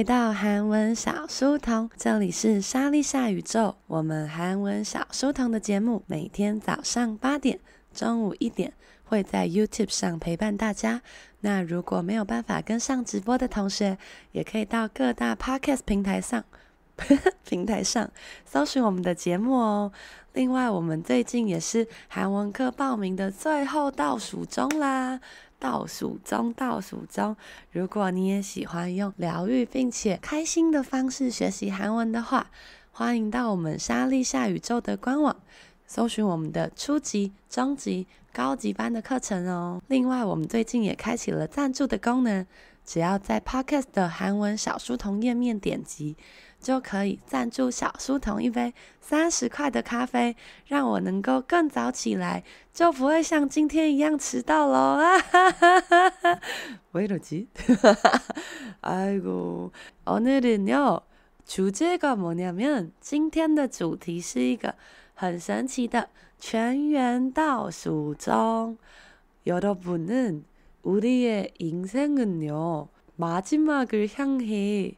回到韩文小书童，这里是莎莉夏宇宙。我们韩文小书童的节目每天早上八点、中午一点会在 YouTube 上陪伴大家。那如果没有办法跟上直播的同学，也可以到各大 Podcast 平台上 平台上搜寻我们的节目哦。另外，我们最近也是韩文课报名的最后倒数中啦。倒数中，倒数中。如果你也喜欢用疗愈并且开心的方式学习韩文的话，欢迎到我们莎莉夏宇宙的官网，搜寻我们的初级、中级、高级班的课程哦。另外，我们最近也开启了赞助的功能，只要在 Podcast 的韩文小书童页面点击。就可以赞助小书童一杯三十块的咖啡，让我能够更早起来，就不会像今天一样迟到喽！啊哈哈哈哈！为了急，哈哈哈！哎呦，오늘은요주제가뭐냐면今天的主题是一个很神奇的全员倒数中。여러분은우리의인생은요마지막을향해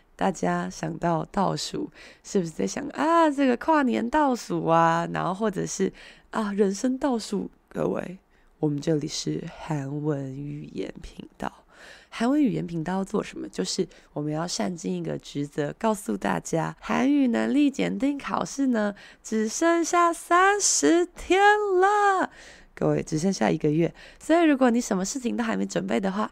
大家想到倒数，是不是在想啊，这个跨年倒数啊，然后或者是啊，人生倒数？各位，我们这里是韩文语言频道。韩文语言频道要做什么？就是我们要善尽一个职责，告诉大家，韩语能力检定考试呢，只剩下三十天了。各位，只剩下一个月，所以如果你什么事情都还没准备的话，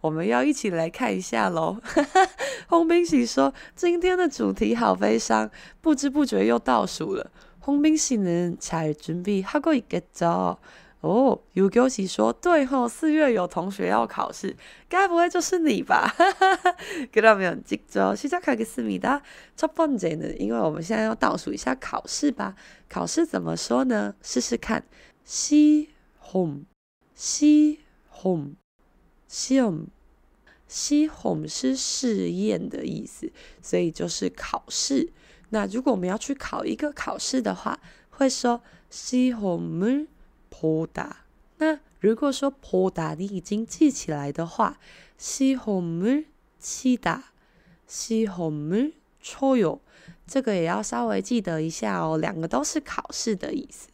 我们要一起来看一下喽。홍빈씨说：“今天的主题好悲伤，不知不觉又倒数了。”홍빈씨는잘준비하고있겠죠？哦，유교시说：“对吼，四月有同学要考试，该不会就是你吧？”그러면직접시작하겠습니다。첫번째는，因为我们现在要倒数一下考试吧。考试怎么说呢？试试看。시험시험 西红西红是试验的意思所以就是考试。那如果我们要去考一个考试的话会说西红柿普打那如果说普打你已经记起来的话西红柿鸡蛋西红柿炒肉这个也要稍微记得一下哦两个都是考试的意思。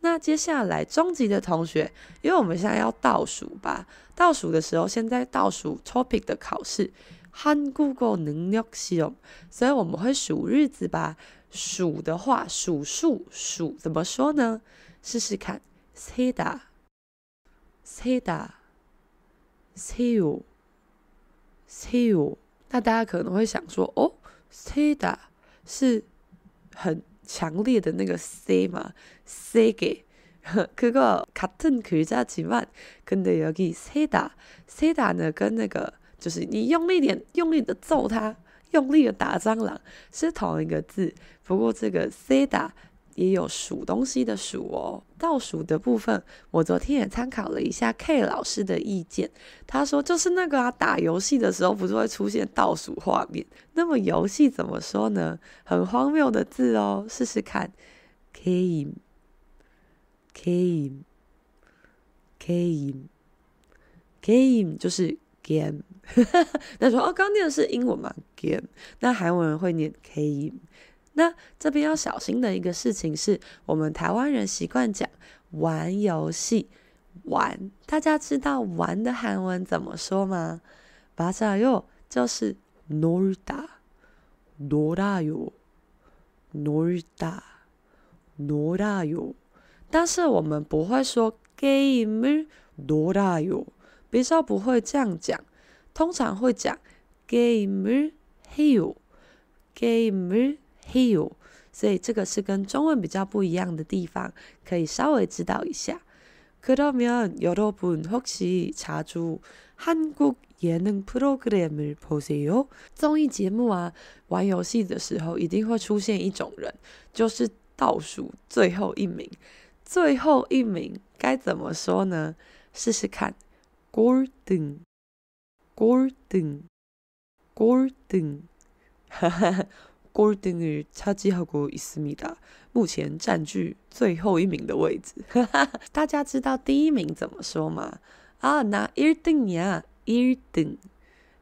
那接下来中级的同学因为我们现在要倒数吧倒数的时候，现在倒数 topic 的考试，한국어능력시험，所以我们会数日子吧。数的话，数数数怎么说呢？试试看，세다세다세요세요。那大家可能会想说，哦，세다是很。强烈的那个 C 嘛，세게 그거같은글자지만근데여기세다세다呢，跟那个就是你用力点，用力的揍他，用力的打蟑螂是同一个字，不过这个세다也有数东西的数哦，倒数的部分，我昨天也参考了一下 K 老师的意见，他说就是那个啊，打游戏的时候不是会出现倒数画面？那么游戏怎么说呢？很荒谬的字哦，试试看 ，game，game，game，game 就是 game。那说哦，刚念的是英文嘛，game，那韩文人会念 game。那这边要小心的一个事情是，我们台湾人习惯讲玩游戏，玩。大家知道玩的韩文怎么说吗？맞아요，就是놀다，놀아요， 놀다놀아요。 但是我们不会说게임을놀아요，比较不会这样讲，通常会讲게임을해요게임을해요。所以这个是跟中文比较不一样的地方，可以稍微知道一下。그러면여러분혹시자주한국예능프로그램을보세요？综艺节目啊，玩游戏的时候一定会出现一种人，就是倒数最后一名。 最后一名该怎么说呢？试试看，꼴 등， 꼴 등， 꼴 등， 哈哈。 꼴등을 차지하고 있습니다. 目前占据最后一名的位置。大家知道第一名怎么说吗？啊，那 1등이야, 1등,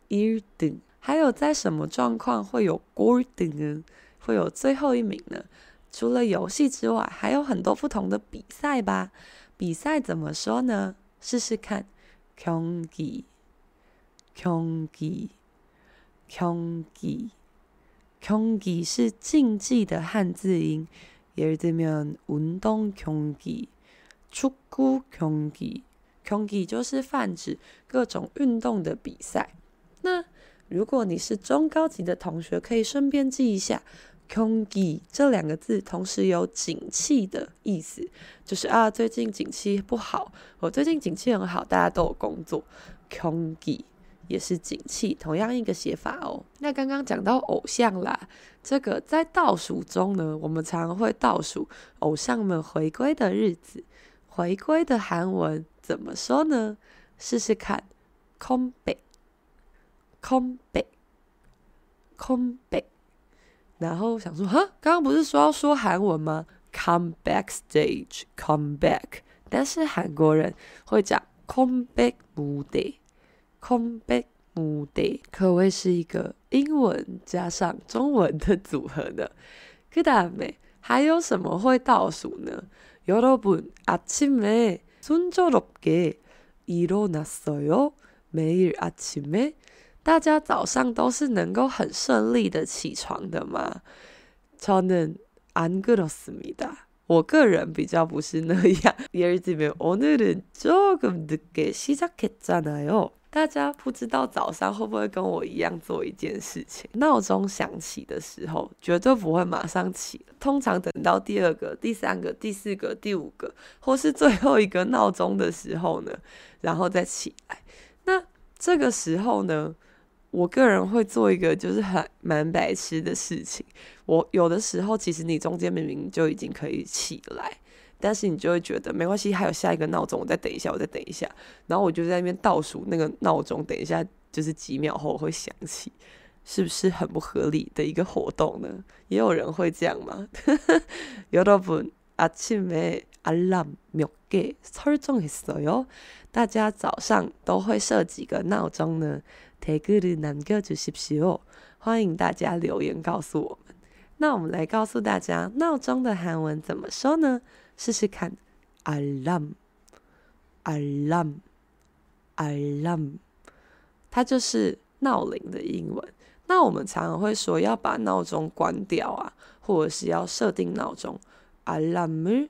1등。还有在什么状况会有 꼴등 呢？会有最后一名呢？ 除了游戏之外，还有很多不同的比赛吧？比赛怎么说呢？试试看，경기， 경기， 경기。 경기是竞技的汉字音，예를들면운동경기축구경기경기就是泛指各种运动的比赛。那如果你是中高级的同学，可以顺便记一下， “kongi” 这两个字同时有景气的意思，就是啊，最近景气不好，我最近景气很好，大家都有工作，“kongi” 也是景气，同样一个写法哦。那刚刚讲到偶像啦，这个在倒数中呢，我们常会倒数偶像们回归的日子。回归的韩文怎么说呢？试试看，空北，空北，空北。然后想说，哈，刚刚不是说要说韩文吗？Come back stage, come back。但是韩国人会讲컴백 무대。空白无得，可谓是一个英文加上中文的组合呢。그다음에还有什么会倒数呢？여러분아침에순조롭게일어났어요매일아침에 大家早上都是能够很顺利的起床的吗？저는안그렇습니다。我个人比较不是那样。예를들면오늘은조금늦게시작했잖아요大家不知道早上会不会跟我一样做一件事情？闹钟响起的时候，绝对不会马上起，通常等到第二个、第三个、第四个、第五个，或是最后一个闹钟的时候呢，然后再起来。那这个时候呢， 我个人会做一个就是很蛮白痴的事情。我有的时候其实你中间明明就已经可以起来。但是你就会觉得没关系，还有下一个闹钟，我再等一下，我再等一下，然后我就在那边倒数那个闹钟，等一下就是几秒后会响起，是不是很不合理的一个活动呢？也有人会这样吗？여러분아침에 알람몇개설정했어요？大家早上都会设几个闹钟呢？댓글을남겨주십시오，欢迎大家留言告诉我们。那我们来告诉大家闹钟的韩文怎么说呢？试试看，alarm，alarm，alarm，它就是闹铃的英文。那我们常常会说要把闹钟关掉啊，或者是要设定闹钟。alarm을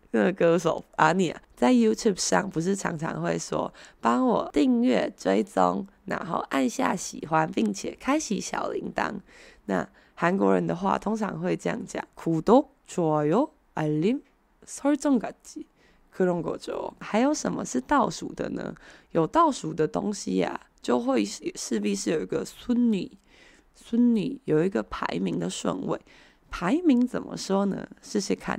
那个歌手阿尼啊，在 YouTube 上不是常常会说，帮我订阅、追踪，然后按下喜欢，并且开启小铃铛。那韩国人的话，通常会这样讲：구독좋아요알림설정까지。克隆果州还有什么是倒数的呢？有倒数的东西呀、啊，就会势必是有一个孙女，孙女有一个排名的顺位。排名怎么说呢？试试看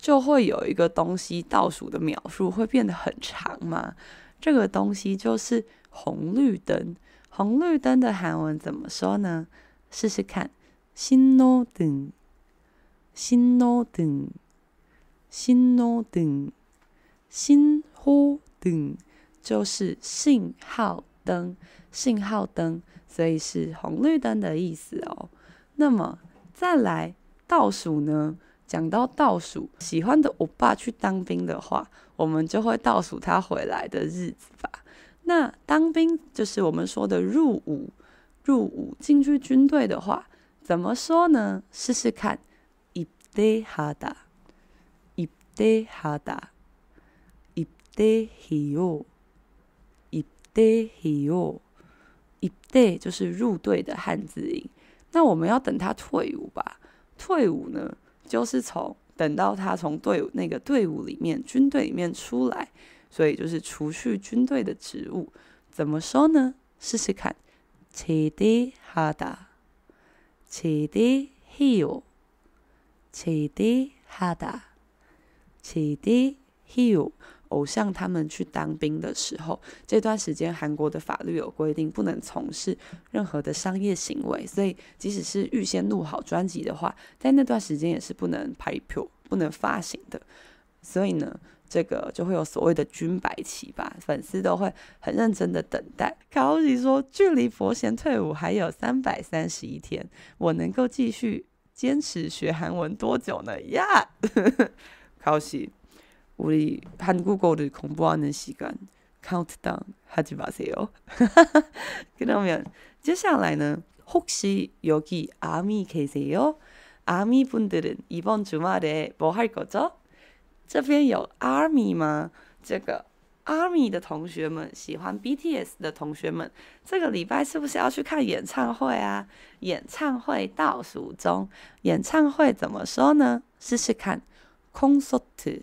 就会有一个东西倒数的秒数会变得很长嘛。这个东西就是红绿灯。红绿灯的韩文怎么说呢？试试看，신호등，신호 등， 신호 등， 신호 등，就是信号灯，信号灯。所以是红绿灯的意思哦。那么再来倒数呢？ 讲到倒数，喜欢的欧巴去当兵的话，我们就会倒数他回来的日子吧。那当兵就是我们说的入伍，入伍进去军队的话，怎么说呢？试试看，입대하다，입대하다，입대해요입대해요一队就是入队的汉字音，那我们要等他退伍吧？退伍呢， 就是从等到他从队伍那个队伍里面、军队里面出来，所以就是除去军队的职务。怎么说呢？试试看，제대하다，제대해요제대하다，제대해요 偶像他们去当兵的时候，这段时间韩国的法律有规定，不能从事任何的商业行为，所以即使是预先录好专辑的话，在那段时间也是不能拍票、不能发行的。所以呢，这个就会有所谓的军白旗吧，粉丝都会很认真的等待。卡欧西说，距离佛贤退伍还有三百三十一天，我能够继续坚持学韩文多久呢？呀，卡 欧。 우리 한국어를 공부하는 시간 카운트다운 하지 마세요. 그러면 接下来呢? 혹시 여기 아미 계세요? 아미 분들은 이번 주말에 뭐 할 거죠? 这边有 ARMY 吗?这个 ARMY 的同学们,喜欢 BTS 的同学们,喜欢 BTS 的同学们,这个礼拜是不是要去看演唱会啊?演唱会怎么说呢?试试看, 콘서트,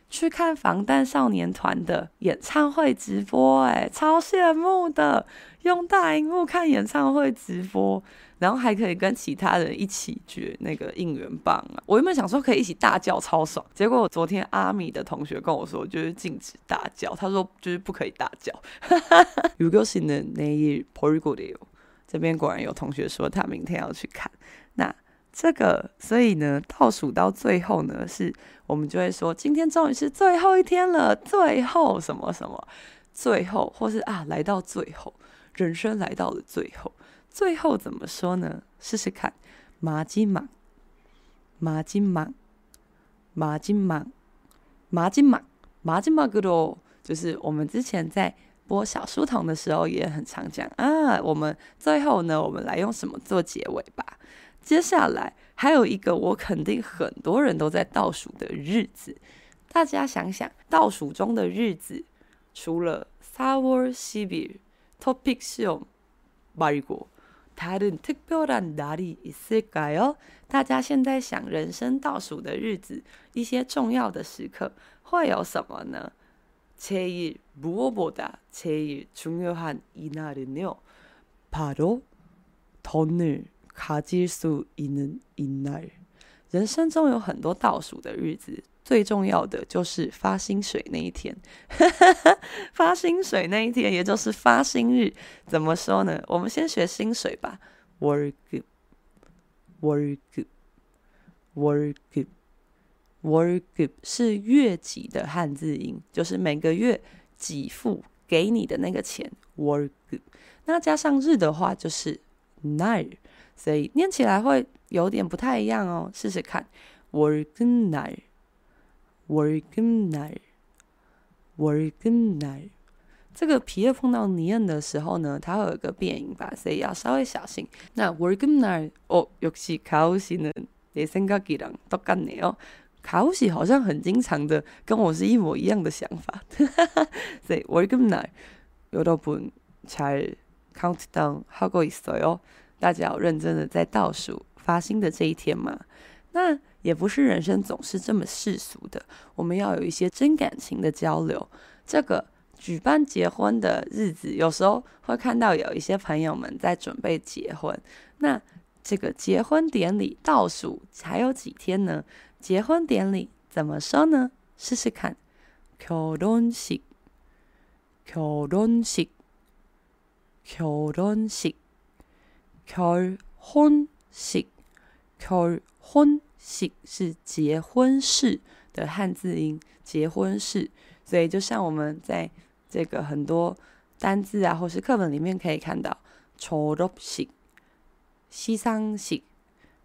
去看防弹少年团的演唱会直播，哎，超羡慕的！用大荧幕看演唱会直播，然后还可以跟其他人一起举那个应援棒啊！我原本想说可以一起大叫，超爽。结果昨天阿米的同学跟我说，就是禁止大叫，他说就是不可以大叫。如果是呢，那一破过的，这边果然有同学说他明天要去看。那。这个，所以呢，倒数到最后呢，是我们就会说，今天终于是最后一天了，最后什么什么，最后，或是啊，来到最后，人生来到了最后，最后怎么说呢？试试看，马金马，马金马，马金马，马金马，马金马，格就是我们之前在。播小书童的时候也很常讲啊，我们最后呢，我们来用什么做结尾吧？接下来还有一个我肯定很多人都在倒数的日子，大家想想倒数中的日子，除了 4월 10일 토픽 시험 말고 다른 특별한 날이 있을까요？大家现在想人生倒数的日子，一些重要的时刻会有什么呢？제일무엇보다제일중요한이날은요바로돈을 卡基苏伊能伊奈，人生中有很多倒数的日子，最重要的就是发薪水那一天。发薪水那一天，也就是发薪日。怎么说呢？我们先学薪水吧。Work, work, work, work 是月几的汉字音，就是每个月几付给你的那个钱。Work，那加上日的话，就是奈。所以念起来会有点不太一样哦，试试看。월급 날，월급 날，월급 날。 这个皮叶碰到尼恩的时候呢，它会有一个变音吧，所以要稍微小心。那월급날哦，역시가오씨는내생각이랑똑같네요。卡乌西好像很经常的跟我是一模一样的想法，所以월급날여러분잘 countdown 하고 있어요。 大家要认真的在倒数发薪的这一天嘛。那也不是人生总是这么世俗的，我们要有一些真感情的交流。这个举办结婚的日子，有时候会看到有一些朋友们在准备结婚。那这个结婚典礼倒数还有几天呢？结婚典礼怎么说呢？试试看，결혼식，결혼식，결혼식， 결혼식，결혼식是结婚式的汉字音，结婚式。所以就像我们在这个很多单字啊，或是课本里面可以看到，졸업 식，시상 식。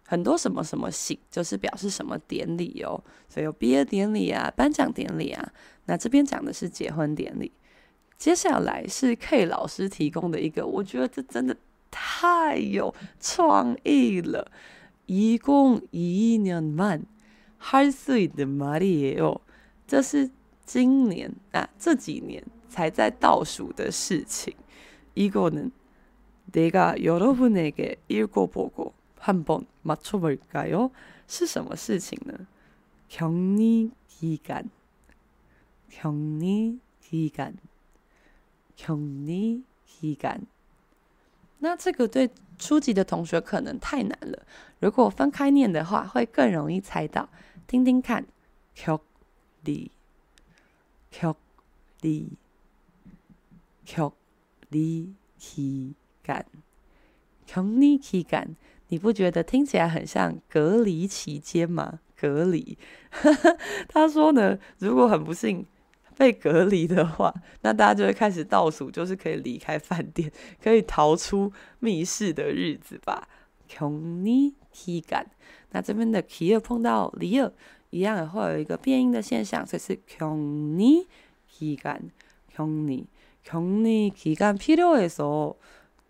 很多什么什么식就是表示什么典礼哦，所以有毕业典礼啊、颁奖典礼啊。那这边讲的是结婚典礼。接下来是 K 老师提供的一个，我觉得这真的 太有创意了。2022년만할수있는말이에요。这是今年啊这几年才在倒数的事情。이거는내가여러분에게읽어보고 한번맞춰볼까요？是什么事情呢？격리기간，격리기간，격리기간。 那这个对初级的同学可能太难了，如果分开念的话，会更容易猜到。听听看，격리격리격리기간，격리기간。你不觉得听起来很像隔离期间吗？隔离，他说呢，如果很不幸 被隔离的话，那大家就会开始倒数，就是可以离开饭店，可以逃出密室的日子吧。격리기간，那这边的기耳碰到리耳，一样也会有一个变音的现象，所以是격리기간，격리격리기간필요해서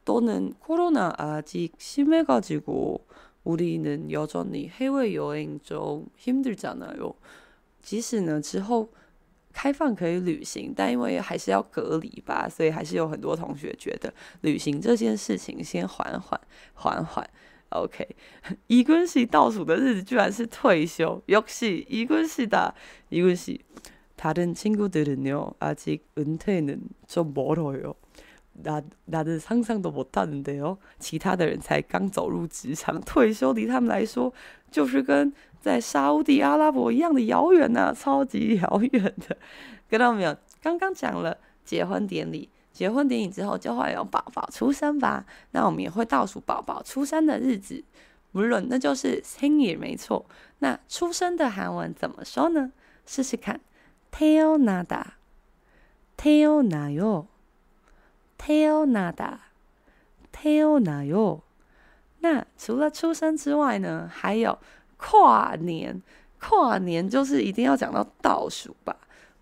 또는 코로나 아직 심해가지고 우리는 여전히 해외여행 좀 힘들잖아요. 即使呢之后 开放可以旅行，但因为还是要隔离吧，所以还是有很多同学觉得旅行这件事情先缓缓缓缓。OK， 이군 씨倒数的日子居然是退休，역시이군 씨다，이군 씨。 다른 친구들은요 아직 은퇴는 좀 멀어요. 那那的상상도못하는데요，其他的人才刚走入职场，退休离他们来说就是跟 在沙乌地阿拉伯一样的遥远呐，超级遥远的。看到没有？刚刚讲了结婚典礼，结婚典礼之后就会有宝宝出生吧？那我们也会倒数宝宝出生的日子，无论那就是생일没错。那出生的韩文怎么说呢？试试看，태어나다태어나요。태어나다태어나요。那除了出生之外呢，还有 跨年。跨年就是一定要讲到倒数吧？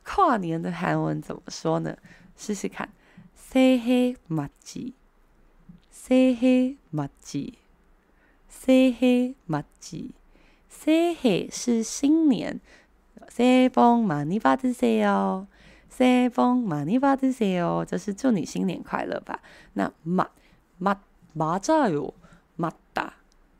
跨年的韩文怎么说呢？试试看，새해맞이새해맞이새해맞이 새해是新年，새해복많이받으세요。새해복많이받으세요，就是祝你新年快乐吧。那맞맞맞아요맞다，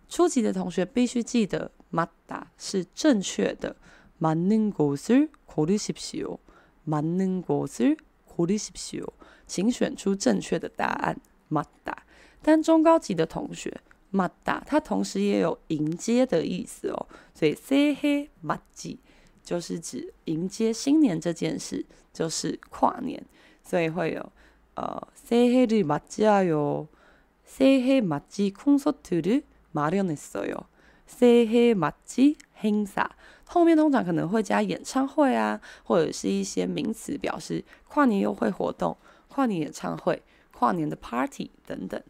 初级的同学必须记得 맞다是正确的。맞는곳을고르십시오맞는곳을고르십시오，请选出正确的答案。맞다，但中高级的同学맞다，它同时也有迎接的意思哦。所以새해맞이就是指迎接新年这件事。就是跨年，所以会有呃새해를맞이하여새해맞이콘서트를마련했어요 새해맞이행사后面通常可能会加演唱会啊，或者是一些名词表示跨年优惠活动、跨年演唱会、跨年的 party 等等。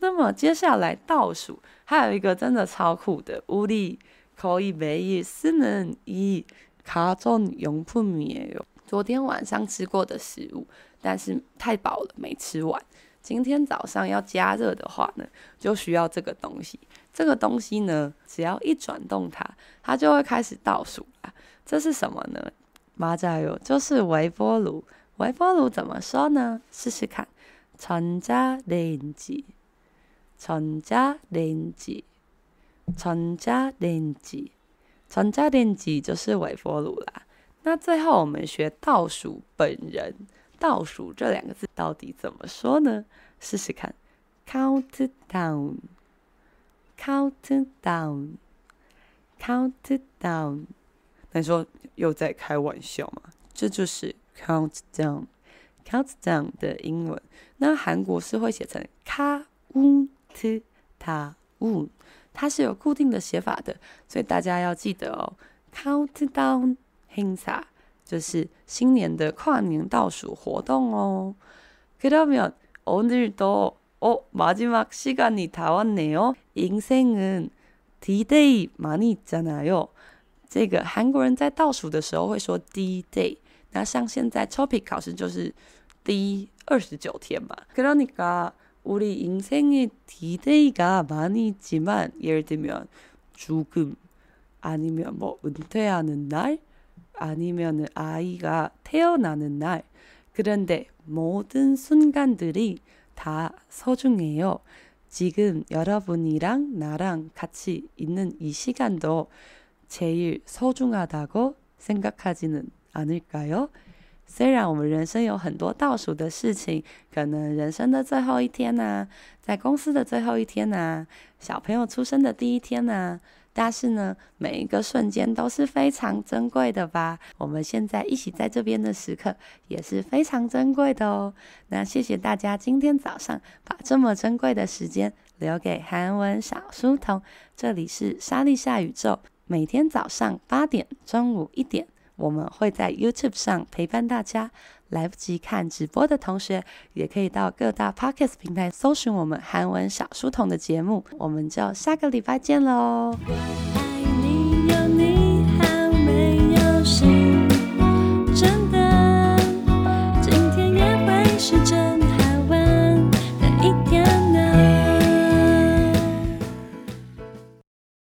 那么接下来倒数还有一个真的超酷的，우리거의매일쓰는이가전용품이에요昨天晚上吃过的食物， 但是太饱了没吃完。今天早上要加热的话呢，就需要这个东西。 这个东西呢，只要一转动它，它就会开始倒数啊。这是什么呢？맞아요，就是微波炉。微波炉怎么说呢？试试看，전자레인지，전자레인지，전자레인지，전자레인지就是微波炉啦。那最后我们学倒数本人，倒数这两个字到底怎么说呢？试试看 ，countdown，countdown，countdown。那你说又在开玩笑吗？这就是 countdown，countdown 的英文。那韩国是会写成 countdown，它是有固定的写法的，所以大家要记得哦，countdown。행사就是新年的跨年倒数活动哦。그러면오늘도 어마지막시간이다왔네요인생은 D-Day 많이있잖아요。这个韩国人在倒数的时候会说 D-Day，那像现在 TOPIK 考试就是 D 二十九天嘛。그러니까우리인생에 D-Day 가많이있지만예를들면죽음아니면뭐은퇴하는 날。 아니면 아이가 태어나는 날. 그런데 모든 순간들이 다 소중해요. 지금 여러분이랑 나랑 같이 있는 이 시간도 제일 소중하다고 생각하지는 않을까요? 虽然我们人生有很多倒数的事情，可能人生的最后一天呐、啊，在公司的最后一天呐、啊，小朋友出生的第一天呐、啊。 但是呢，每一个瞬间都是非常珍贵的吧？我们现在一起在这边的时刻也是非常珍贵的哦。那谢谢大家今天早上把这么珍贵的时间留给韩文小书童。这里是莎莉夏宇宙，每天早上八点、中午一点，我们会在 YouTube 上陪伴大家。来不及看直播的同学，也可以到各大 Podcast 平台搜寻我们韩文小书童的节目。我们就下个礼拜见喽！